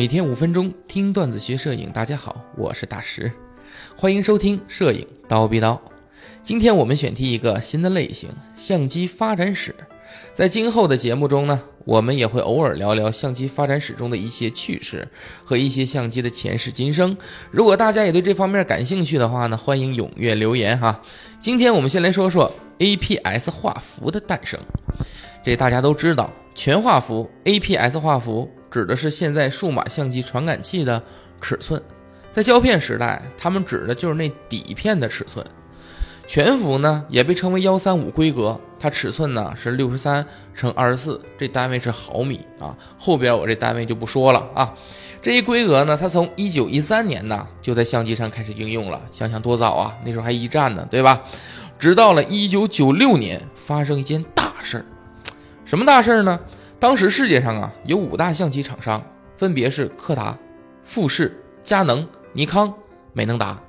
每天五分钟听段子学摄影，大家好，我是大石，欢迎收听摄影刀逼刀。今天我们选题一个新的类型——相机发展史。在今后的节目中呢，我们也会偶尔聊聊相机发展史中的一些趣事和一些相机的前世今生。如果大家也对这方面感兴趣的话呢，欢迎踊跃留言哈。今天我们先来说说 APS 画幅的诞生。这大家都知道，全画幅 APS 画幅指的是现在数码相机传感器的尺寸，在胶片时代，他们指的就是那底片的尺寸。全幅呢也被称为幺三五规格，它尺寸呢是六十三乘二十四，这单位是毫米啊。后边我这单位就不说了啊。这一规格呢，它从一九一三年呢就在相机上开始应用了，想想多早啊，那时候还一战呢，对吧？直到了一九九六年，发生一件大事儿，什么大事儿呢？当时世界上啊有五大相机厂商，分别是柯达、富士、佳能、尼康、美能达。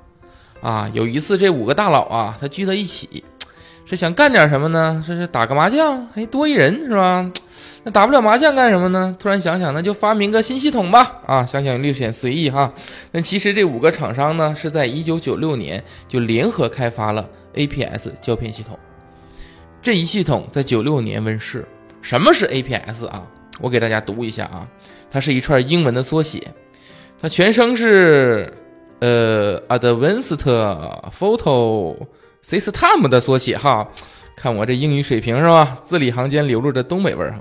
啊，有一次这五个大佬啊，他聚在一起，是想干点什么呢？这是打个麻将，哎，多一人是吧？那打不了麻将干什么呢？突然想想，那就发明个新系统吧。啊，想想略显随意哈。那其实这五个厂商呢，是在一九九六年就联合开发了 APS 胶片系统。这一系统在九六年问世。什么是 APS 啊？我给大家读一下啊，它是一串英文的缩写，它全称是。呃，Advanced Photo System 的缩写哈，看我这英语水平是吧？字里行间流露着东北味儿哈。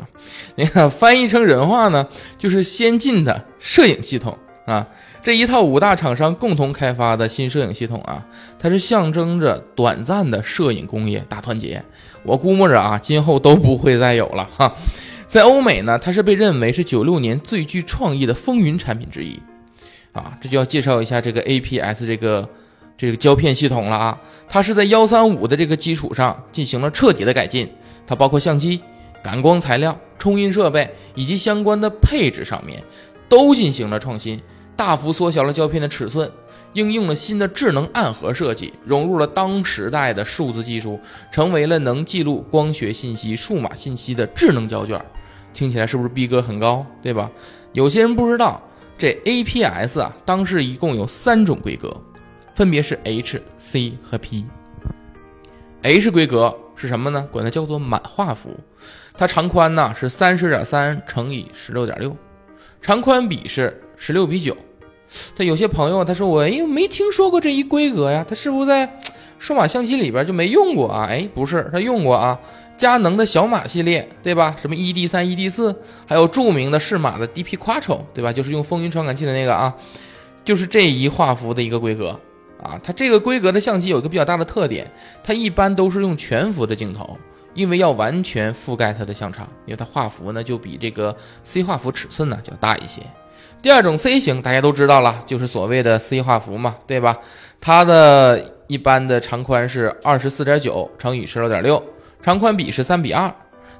你看翻译成人话呢，就是先进的摄影系统啊。这一套五大厂商共同开发的新摄影系统啊，它是象征着短暂的摄影工业大团结。我估摸着啊，今后都不会再有了哈。在欧美呢，它是被认为是九六年最具创意的风云产品之一。啊，这就要介绍一下这个 APS 这个这个胶片系统了啊。它是在幺三五的这个基础上进行了彻底的改进，它包括相机、感光材料、冲印设备以及相关的配置上面都进行了创新，大幅缩小了胶片的尺寸，应用了新的智能暗盒设计，融入了当时代的数字技术，成为了能记录光学信息、数码信息的智能胶卷。听起来是不是逼格很高，对吧？有些人不知道。这 APS 啊，当时一共有三种规格，分别是 H、C 和 P。H 规格是什么呢？管它叫做满画幅，它长宽呢是三十点三乘以十六点六，长宽比是十六比九。他有些朋友他说我哎没听说过这一规格呀，他是不是在数码相机里边就没用过啊？哎，不是，他用过啊。佳能的小马系列，对吧？什么 ED 三、ED 四，还有著名的适马的 DP Quattro，对吧？就是用风云传感器的那个啊，就是这一画幅的一个规格啊。它这个规格的相机有一个比较大的特点，它一般都是用全幅的镜头，因为要完全覆盖它的相场，因为它画幅呢就比这个 C 画幅尺寸呢就要大一些。第二种 C 型大家都知道了，就是所谓的 C 画幅嘛，对吧？它的一般的长宽是二十四点九乘以十六点六。长宽比是三比二，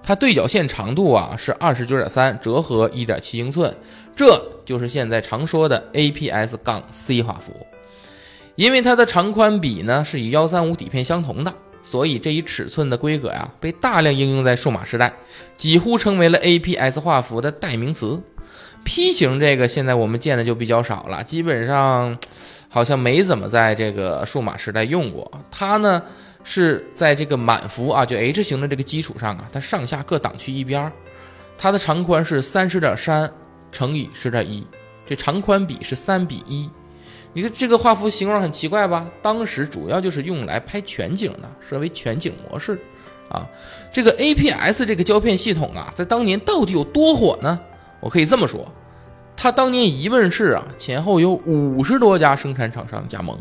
它对角线长度啊是二十九点三，折合一点七英寸，这就是现在常说的 APS 杠 C 画幅。因为它的长宽比呢是与幺三五底片相同的，所以这一尺寸的规格呀被大量应用在数码时代，几乎成为了 APS 画幅的代名词。P 型这个现在我们见的就比较少了，基本上好像没怎么在这个数码时代用过。它呢？是在这个满幅啊，就 H 型的这个基础上啊，它上下各挡去一边儿，它的长宽是三十点三乘以十点一，这长宽比是三比一。你看这个画幅形状很奇怪吧？当时主要就是用来拍全景的，设为全景模式啊。这个 APS 这个胶片系统啊，在当年到底有多火呢？我可以这么说，它当年一问世啊，前后有五十多家生产厂商加盟。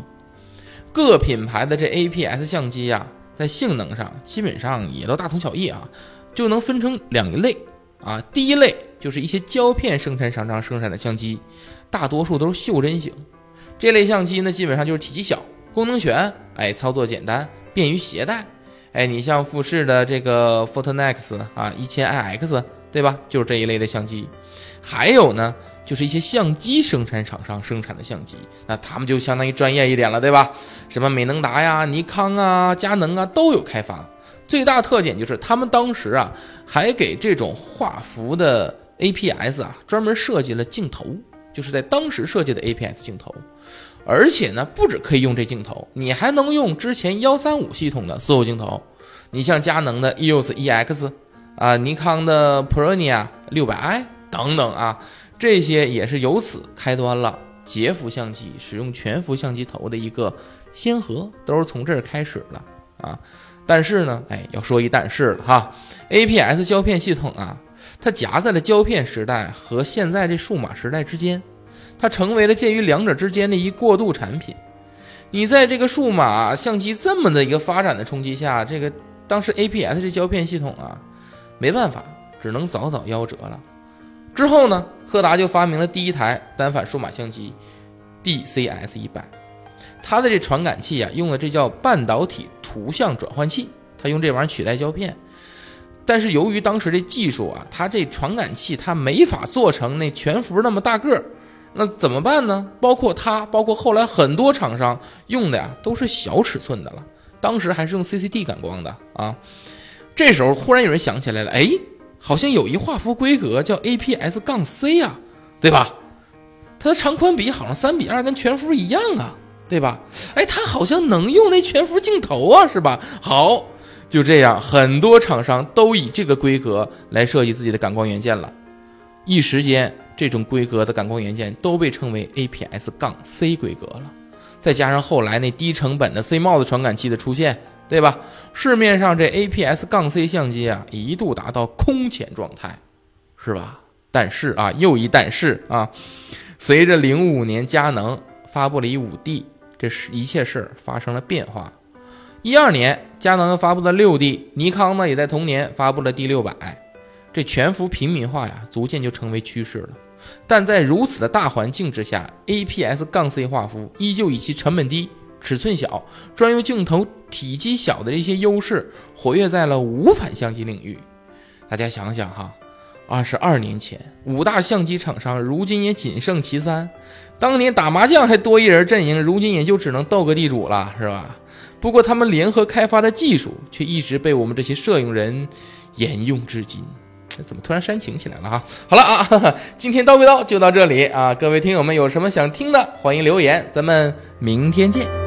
各品牌的这 APS 相机呀，在性能上基本上也都大同小异啊，就能分成两类啊。第一类就是一些胶片生产厂商生产的相机，大多数都是袖珍型。这类相机呢，基本上就是体积小、功能全，哎，操作简单，便于携带。哎，你像富士的这个 Photonex 啊，一千 IX，对吧？就是这一类的相机。还有呢。就是一些相机生产厂商生产的相机，那他们就相当于专业一点了，对吧？什么美能达呀、尼康啊、佳能啊都有开发。最大特点就是他们当时啊，还给这种画幅的 APS 啊专门设计了镜头就是在当时设计的 APS 镜头。而且呢，不止可以用这镜头，你还能用之前幺三五系统的所有镜头。你像佳能的 EOS EX 啊，尼康的 Pronia 六百 I 等等啊，这些也是由此开端了。截幅相机使用全幅相机头的一个先河，都是从这儿开始的啊。但是呢，哎，要说一但是了哈，APS 胶片系统啊，它夹在了胶片时代和现在这数码时代之间。它成为了介于两者之间的一过渡产品。你在这个数码相机这么的一个发展的冲击下，这个当时 APS 这胶片系统啊，没办法，只能早早夭折了。之后呢，柯达就发明了第一台单反数码相机 DCS 一百，它的这传感器啊，用的这叫半导体图像转换器，它用这玩意儿取代胶片。但是由于当时这技术啊，它这传感器它没法做成那全幅那么大个儿。那怎么办呢？包括它，包括后来很多厂商用的呀，都是小尺寸的了。当时还是用 CCD 感光的啊。这时候忽然有人想起来了，哎，好像有一画幅规格叫 APS- 杠 C 啊，对吧？它的长宽比好像三比二，跟全幅一样啊，对吧？哎，它好像能用那全幅镜头啊，是吧？好，就这样，很多厂商都以这个规格来设计自己的感光元件了，一时间。这种规格的感光元件都被称为 APS- 杠 C 规格了，再加上后来那低成本的 CMOS 传感器的出现，对吧？市面上这 APS 杠 C 相机啊，一度达到空前状态，是吧？但是啊，又一但是啊，随着零五年佳能发布了一五 D，这是一切事儿发生了变化。一二年，佳能发布了六 D，尼康呢也在同年发布了 D 六百，这全幅平民化呀，逐渐就成为趋势了。但在如此的大环境之下，APS- 杠 C 画幅依旧以其成本低、尺寸小、专用镜头体积小的这些优势，活跃在了无反相机领域。大家想想哈，二十二年前，五大相机厂商如今也仅剩其三。当年打麻将还多一人阵营，如今也就只能斗个地主了，是吧？不过他们联合开发的技术，却一直被我们这些摄影人沿用至今。怎么突然煽情起来了哈？好了啊，今天叨逼叨就到这里啊！各位听友们有什么想听的，欢迎留言，咱们明天见。